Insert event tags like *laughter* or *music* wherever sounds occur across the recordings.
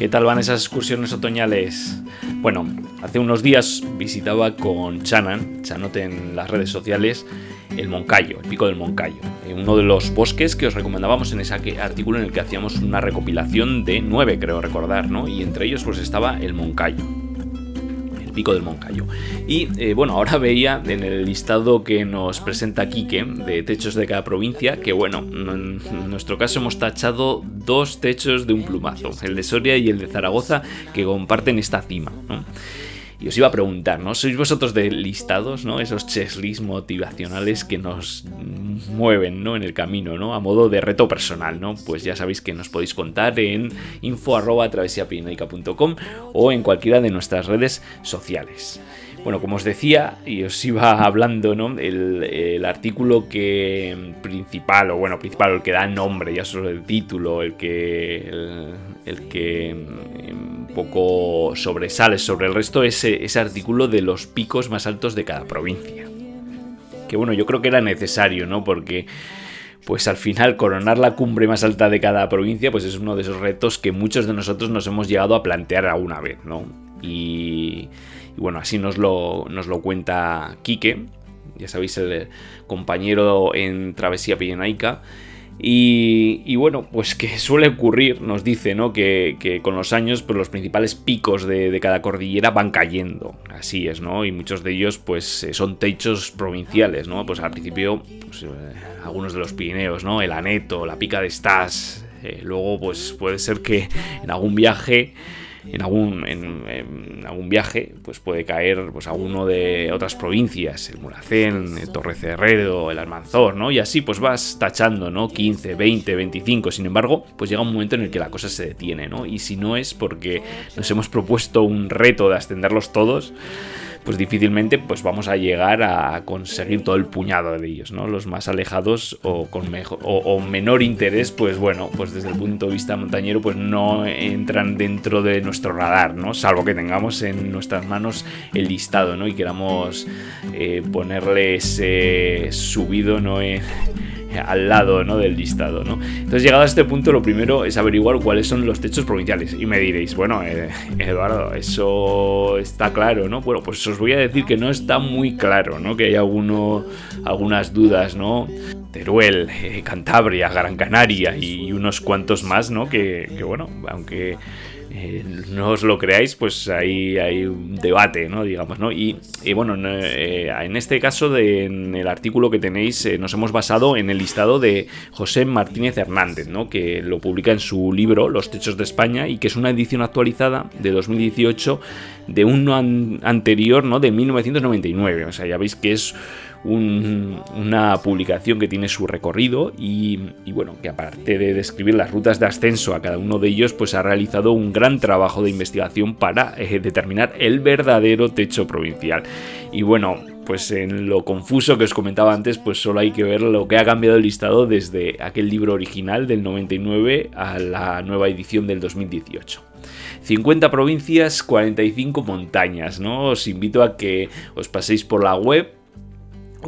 ¿Qué tal van esas excursiones otoñales? Bueno, hace unos días visitaba con Chanan, Chanote en las redes sociales, el Moncayo, el pico del Moncayo, uno de los bosques que os recomendábamos en ese artículo en el que hacíamos una recopilación de nueve, creo recordar, ¿no? Y entre ellos pues estaba el Moncayo, pico del Moncayo. Y eh, bueno, ahora veía en el listado que nos presenta Quique de techos de cada provincia que bueno, en nuestro caso hemos tachado dos techos de un plumazo, el de Soria y el de Zaragoza, que comparten esta cima. Y os iba a preguntar, ¿no? ¿Sois vosotros de listados, ¿no? Esos checklists motivacionales que nos mueven, ¿no? En el camino, ¿no? A modo de reto personal, ¿no? Pues ya sabéis que nos podéis contar en info.travesiapirenaica.com o en cualquiera de nuestras redes sociales. Bueno, como os decía, y os iba *laughs* hablando, ¿no? El, el artículo que principal, o bueno, principal, el que da nombre, ya solo el título, el que. el, que poco sobresale sobre el resto, es ese artículo de los picos más altos de cada provincia. Que bueno, yo creo que era necesario, ¿no? Porque pues al final coronar la cumbre más alta de cada provincia, pues es uno de esos retos que muchos de nosotros nos hemos llegado a plantear alguna vez, ¿no? Y, bueno, así nos lo, nos lo cuenta Quique, ya sabéis, el compañero en Travesía Pirenaica. Y, y, bueno, pues que *laughs* suele ocurrir, nos dice, ¿no? Que, con los años, pues los principales picos de, cada cordillera van cayendo. Así es, ¿no? Y muchos de ellos, pues, son techos provinciales, ¿no? Pues al principio, pues, eh, algunos de los Pirineos, ¿no? El Aneto, la Pica de Stas. Eh, luego, pues puede ser que en algún viaje en algún, en, algún viaje pues puede caer pues, a uno de otras provincias, el Muracén, el Torrecerrero, el Almanzor, ¿no? Y así pues vas tachando, ¿no? 15, 20, 25. Sin embargo, pues llega un momento en el que la cosa se detiene, ¿no? Y si no es porque nos hemos propuesto un reto de ascenderlos todos, pues difícilmente pues vamos a llegar a conseguir todo el puñado de ellos, ¿no? Los más alejados o con mejor, o, menor interés, pues bueno, pues desde el punto de vista montañero, pues no entran dentro de nuestro radar, ¿no? Salvo que tengamos en nuestras manos el listado, ¿no? Y queramos eh, ponerles eh, subido, ¿no? Al lado ¿no? del listado. ¿no? Entonces, llegado a este punto, lo primero es averiguar cuáles son los techos provinciales. Y me diréis, bueno, eh, Eduardo, eso está claro, ¿no? Bueno, pues os voy a decir que no está muy claro, ¿no? Que hay algunas dudas, ¿no? Teruel, eh, Cantabria, Gran Canaria y unos cuantos más, ¿no? Que bueno, aunque eh, no os lo creáis, pues ahí hay un debate, ¿no? Digamos, ¿no? Y, bueno, eh, en este caso, de, en el artículo que tenéis, eh, nos hemos basado en el listado de José Martínez Hernández, ¿no? Que lo publica en su libro Los Techos de España y que es una edición actualizada de 2018 de uno an anterior, ¿no? De 1999. O sea, ya veis que es un, una publicación que tiene su recorrido y, bueno, que aparte de describir las rutas de ascenso a cada uno de ellos, pues ha realizado un gran trabajo de investigación para eh, determinar el verdadero techo provincial. Y bueno, pues en lo confuso que os comentaba antes, pues solo hay que ver lo que ha cambiado el listado desde aquel libro original del 99 a la nueva edición del 2018. 50 provincias, 45 montañas, ¿no? Os invito a que os paséis por la web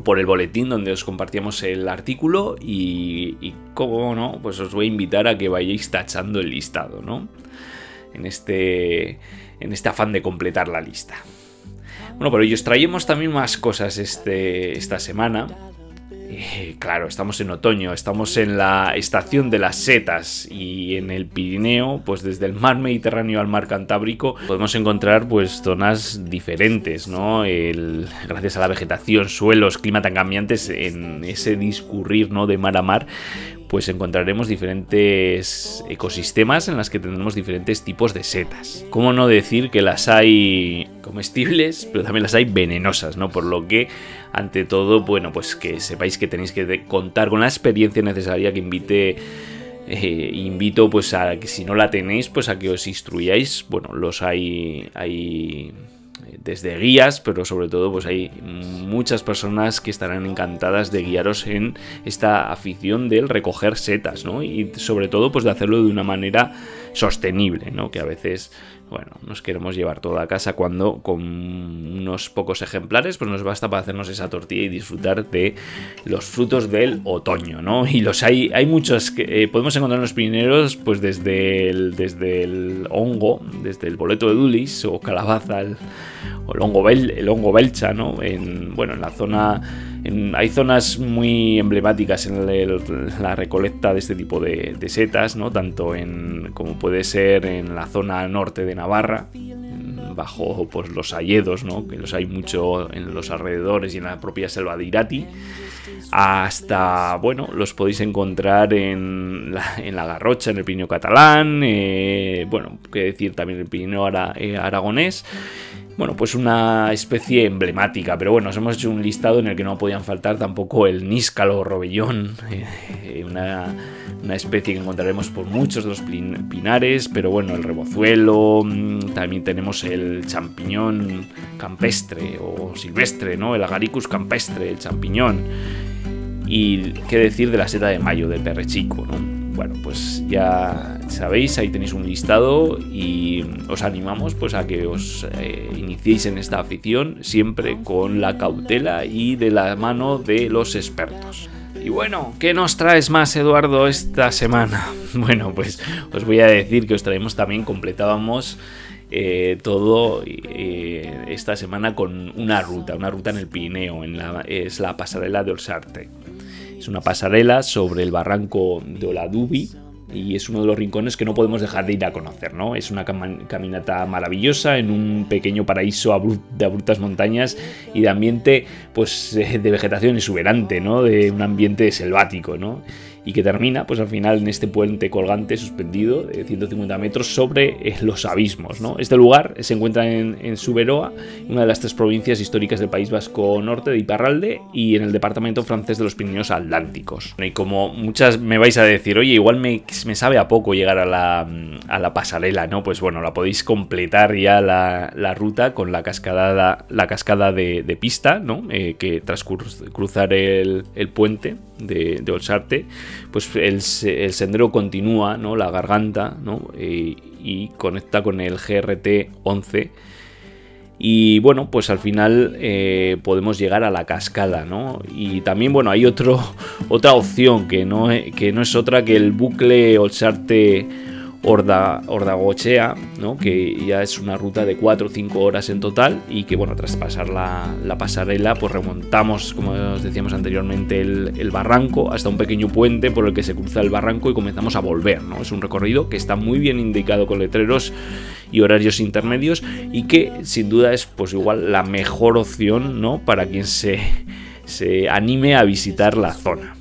por el boletín donde os compartíamos el artículo y, y como no, pues os voy a invitar a que vayáis tachando el listado, ¿no? En este, en este afán de completar la lista. Bueno, pero hoy os traemos también más cosas este, esta semana. Eh, claro, estamos en otoño, estamos en la estación de las setas y en el Pirineo, pues desde el mar Mediterráneo al mar Cantábrico, podemos encontrar pues zonas diferentes, ¿no? gracias a la vegetación, suelos, clima tan cambiantes, en ese discurrir, ¿no? De mar a mar, pues encontraremos diferentes ecosistemas en las que tendremos diferentes tipos de setas. ¿Cómo no decir que las hay comestibles, *laughs* pero también las hay venenosas, ¿no? Por lo que, ante todo, bueno, pues que sepáis que tenéis que contar con la experiencia necesaria que invite eh, invito pues a que si no la tenéis pues a que os instruyáis bueno los hay hay desde guías, pero sobre todo pues hay muchas personas que estarán encantadas de guiaros en esta afición del recoger setas, ¿no? Y sobre todo pues de hacerlo de una manera sostenible, ¿no? Que a veces bueno, nos queremos llevar toda a casa cuando con unos pocos ejemplares pues nos basta para hacernos esa tortilla y disfrutar de los frutos del otoño, ¿no? Y los hay, hay muchos que eh, podemos encontrar en los pues desde el, desde el hongo, desde el boleto de Dulis o calabaza, o el hongo, el hongo belcha, ¿no? En, bueno, en la zona hay zonas muy emblemáticas en, la recolecta de este tipo de, setas, tanto en, como puede ser en la zona norte de Navarra, bajo pues, los hayedos, ¿no? que los hay mucho en los alrededores y en la propia selva de Irati, hasta, bueno, los podéis encontrar en la, en la Garrocha, en el Pirineo catalán, eh, bueno, qué decir también el Pirineo eh, aragonés bueno, pues una especie emblemática, pero bueno, os hemos hecho un listado en el que no podían faltar tampoco el níscalo robellón, *laughs* eh, una, especie que encontraremos por muchos de los pinares, pero bueno, el rebozuelo, mm, también tenemos el champiñón campestre o silvestre, ¿no? El agaricus campestre, el champiñón. Y qué decir de la seta de mayo, del perrechico, ¿no? Bueno, pues ya sabéis, ahí tenéis un listado y os animamos pues a que os eh, iniciéis en esta afición siempre con la cautela y de la mano de los expertos. Y bueno, ¿qué nos traes más, Eduardo, esta semana? *laughs* Bueno, pues os voy a decir que os traemos también, completábamos eh, todo eh, esta semana con una ruta, una ruta en el Pirineo, en la, es la pasarela de Olsarte. Es una pasarela sobre el barranco de Oladubi y es uno de los rincones que no podemos dejar de ir a conocer, ¿no? Es una caminata maravillosa en un pequeño paraíso de abruptas montañas y de ambiente pues de vegetación exuberante, ¿no? De un ambiente selvático, ¿no? Y que termina pues al final en este puente colgante suspendido de 150 metros sobre eh, los abismos. ¿no? Este lugar se encuentra en, en Suberoa, una de las tres provincias históricas del País Vasco Norte de Iparralde y en el departamento francés de los Pirineos Atlánticos. Y como muchas me vais a decir, oye, igual me, me sabe a poco llegar a la, a la, pasarela, ¿no? Pues bueno, la podéis completar ya la, la ruta con la cascada, la cascada de, de pista, ¿no? Eh, que tras cruzar el, el puente de, de Olsarte, pues el, sendero continúa, ¿no? La garganta, ¿no? Y, y conecta con el GRT 11. Y bueno, pues al final eh, podemos llegar a la cascada, ¿no? Y también, bueno, hay otro, *laughs* otra opción que no, que no es otra que el bucle Olsarte Orda, Ordagochea, ¿no? que ya es una ruta de 4 o 5 horas en total y que bueno, tras pasar la, pasarela pues remontamos, como os decíamos anteriormente, el, barranco hasta un pequeño puente por el que se cruza el barranco y comenzamos a volver. ¿no? Es un recorrido que está muy bien indicado con letreros y horarios intermedios y que sin duda es pues igual la mejor opción ¿no? para quien se, se anime a visitar la zona.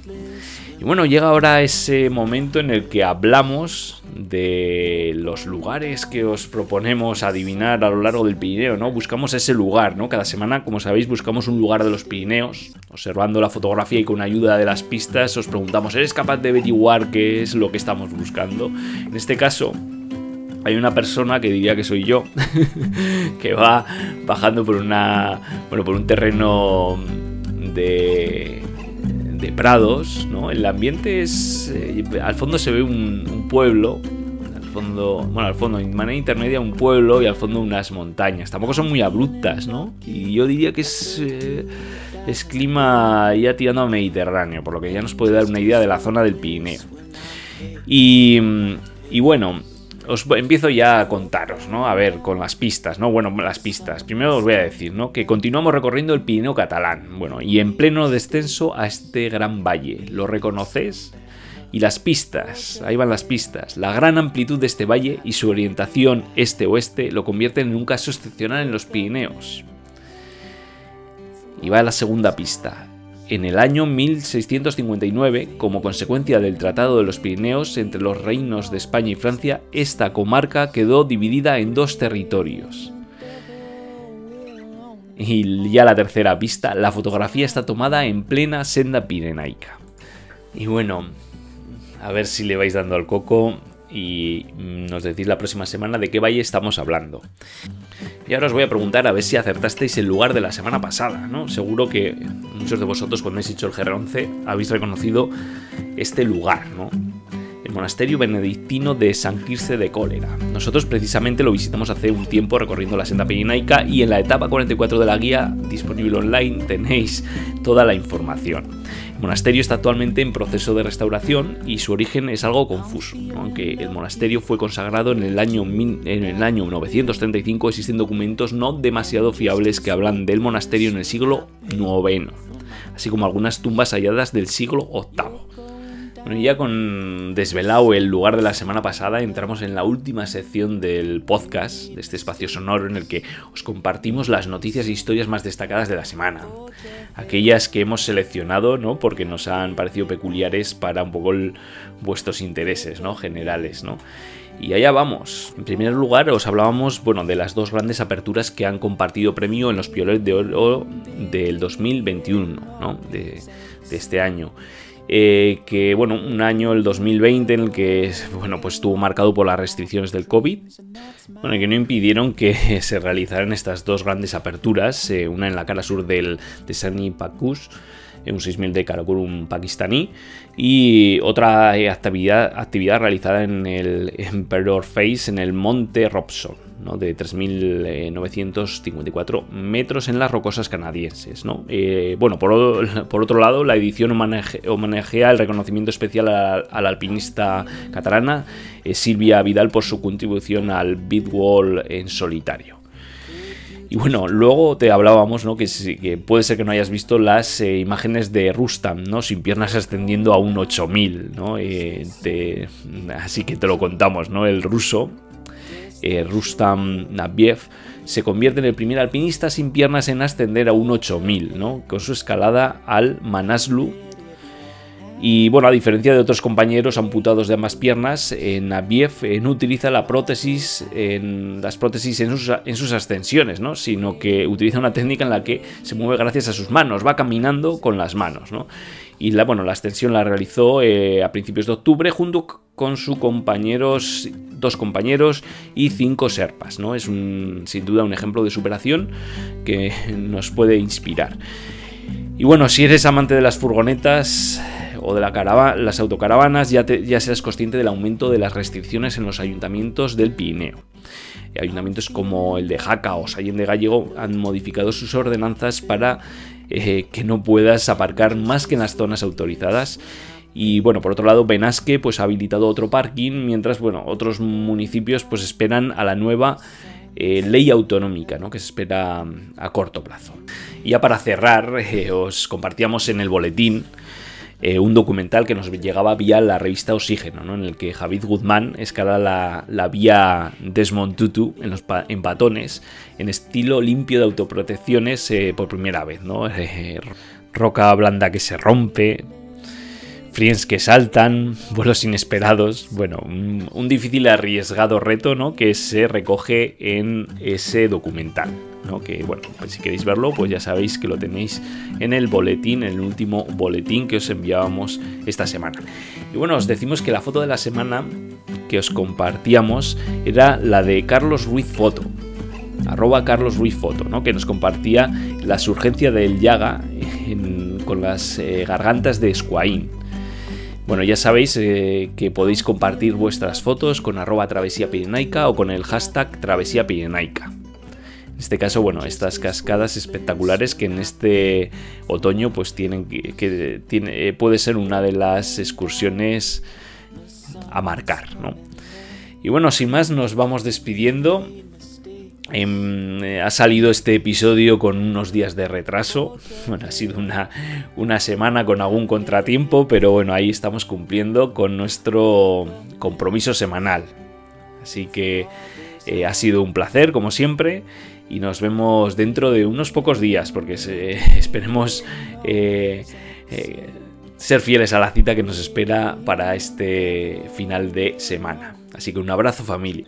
Y bueno, llega ahora ese momento en el que hablamos de los lugares que os proponemos adivinar a lo largo del Pirineo, ¿no? Buscamos ese lugar, ¿no? Cada semana, como sabéis, buscamos un lugar de los Pirineos, observando la fotografía y con ayuda de las pistas os preguntamos, ¿eres capaz de averiguar qué es lo que estamos buscando? En este caso, hay una persona que diría que soy yo, *laughs* que va bajando por una, bueno, por un terreno de de prados, ¿no? El ambiente es... Eh, al fondo se ve un, pueblo, al fondo, bueno, al fondo, en manera intermedia un pueblo y al fondo unas montañas. Tampoco son muy abruptas, ¿no? Y yo diría que es, eh, es clima ya tirando a Mediterráneo, por lo que ya nos puede dar una idea de la zona del Pirineo. Y, y bueno, os empiezo ya a contaros, ¿no? A ver, con las pistas, ¿no? Bueno, las pistas. Primero os voy a decir, ¿no? Que continuamos recorriendo el Pirineo catalán. Bueno, y en pleno descenso a este gran valle. ¿Lo reconoces? Y las pistas, ahí van las pistas. La gran amplitud de este valle y su orientación este-oeste lo convierten en un caso excepcional en los Pirineos. Y va la segunda pista. En el año 1659, como consecuencia del Tratado de los Pirineos entre los reinos de España y Francia, esta comarca quedó dividida en dos territorios. Y ya la tercera pista, la fotografía está tomada en plena senda pirenaica. Y bueno, a ver si le vais dando al coco y nos decís la próxima semana de qué valle estamos hablando. Y ahora os voy a preguntar a ver si acertasteis el lugar de la semana pasada, ¿no? Seguro que muchos de vosotros cuando habéis hecho el GR11 habéis reconocido este lugar, ¿no? Monasterio benedictino de San Quirce de Cólera. Nosotros precisamente lo visitamos hace un tiempo recorriendo la senda pirinaica y en la etapa 44 de la guía disponible online tenéis toda la información. El monasterio está actualmente en proceso de restauración y su origen es algo confuso, aunque el monasterio fue consagrado en el, año, en el año 935 existen documentos no demasiado fiables que hablan del monasterio en el siglo IX, así como algunas tumbas halladas del siglo VIII. Bueno, ya con desvelado el lugar de la semana pasada, entramos en la última sección del podcast, de este espacio sonoro en el que os compartimos las noticias e historias más destacadas de la semana. Aquellas que hemos seleccionado, ¿no? Porque nos han parecido peculiares para un poco vuestros intereses, ¿no? Generales, ¿no? Y allá vamos. En primer lugar, os hablábamos bueno, de las dos grandes aperturas que han compartido premio en los Piolet de Oro del 2021, ¿no? de, de este año. Eh, que bueno, un año, el 2020, en el que bueno, pues estuvo marcado por las restricciones del COVID, bueno, que no impidieron que *laughs* se realizaran estas dos grandes aperturas, eh, una en la cara sur del, de Sani Pakus, un 6000 de Karakorum pakistaní, y otra actividad, actividad realizada en el Emperor Face en el Monte Robson de 3.954 metros en las rocosas canadienses. Eh, bueno, *laughs* por, otro lado, la edición homenajea el reconocimiento especial a, la alpinista catalana eh, Silvia Vidal por su contribución al Wall en solitario. Y bueno, luego te hablábamos. Que, puede ser que no hayas visto las eh, imágenes de Rustam, ¿no? Sin piernas ascendiendo a un 8000, ¿no? así que te lo contamos, ¿no? El ruso, eh, Rustam Nabiev, se convierte en el primer alpinista sin piernas en ascender a un 8000, ¿no? con su escalada al Manaslu. Y bueno, a diferencia de otros compañeros amputados de ambas piernas, eh, Nabiev eh, no utiliza la prótesis en las prótesis en sus, en ascensiones, ¿no? sino que utiliza una técnica en la que se mueve gracias a sus manos, va caminando con las manos. ¿no? Y la, bueno, la ascensión la realizó a principios de octubre junto con sus compañeros, dos compañeros y cinco serpas. ¿no? Es un, sin duda un ejemplo de superación que *laughs* nos puede inspirar. Y bueno, si eres amante de las furgonetas o de la las autocaravanas, ya, ya serás consciente del aumento de las restricciones en los ayuntamientos del Pirineo. Ayuntamientos como el de Jaca o Sallén de Gallego han modificado sus ordenanzas para eh, que no puedas aparcar más que en las zonas autorizadas y bueno, por otro lado, Benasque pues ha habilitado otro parking, mientras bueno, otros municipios pues esperan a la nueva eh, ley autonómica, ¿no? que se espera mm, a corto plazo. Y ya para cerrar, *laughs* eh, os compartíamos en el boletín eh, un documental que nos llegaba vía la revista Oxígeno, ¿no? en el que Javid Guzmán escala la, la vía Desmond Tutu en, los en batones, en estilo limpio de autoprotecciones por primera vez. ¿no? *laughs* roca blanda que se rompe, Friends que saltan, *laughs* vuelos inesperados, bueno, un, difícil y arriesgado reto, ¿no? Que se recoge en ese documental, ¿no? Que, bueno, pues si queréis verlo, pues ya sabéis que lo tenéis en el boletín, en el último boletín que os enviábamos esta semana. Y bueno, os decimos que la foto de la semana que os compartíamos era la de Carlos Ruiz Foto, arroba Carlos Ruiz Foto, ¿no? que nos compartía la surgencia del Yaga con las eh, gargantas de Escuaín. Bueno, ya sabéis eh, que podéis compartir vuestras fotos con arroba travesía o con el hashtag travesía pirenaica. En este caso, bueno, estas cascadas espectaculares que en este otoño pues tienen que, tiene, puede ser una de las excursiones a marcar, ¿no? Y bueno, sin más, nos vamos despidiendo. Em, eh, ha salido este episodio con unos días de retraso. Bueno, ha sido una, una, semana con algún contratiempo, pero bueno, ahí estamos cumpliendo con nuestro compromiso semanal. Así que eh, ha sido un placer, como siempre, y nos vemos dentro de unos pocos días, porque *laughs* esperemos eh, ser fieles a la cita que nos espera para este final de semana. Así que un abrazo familia.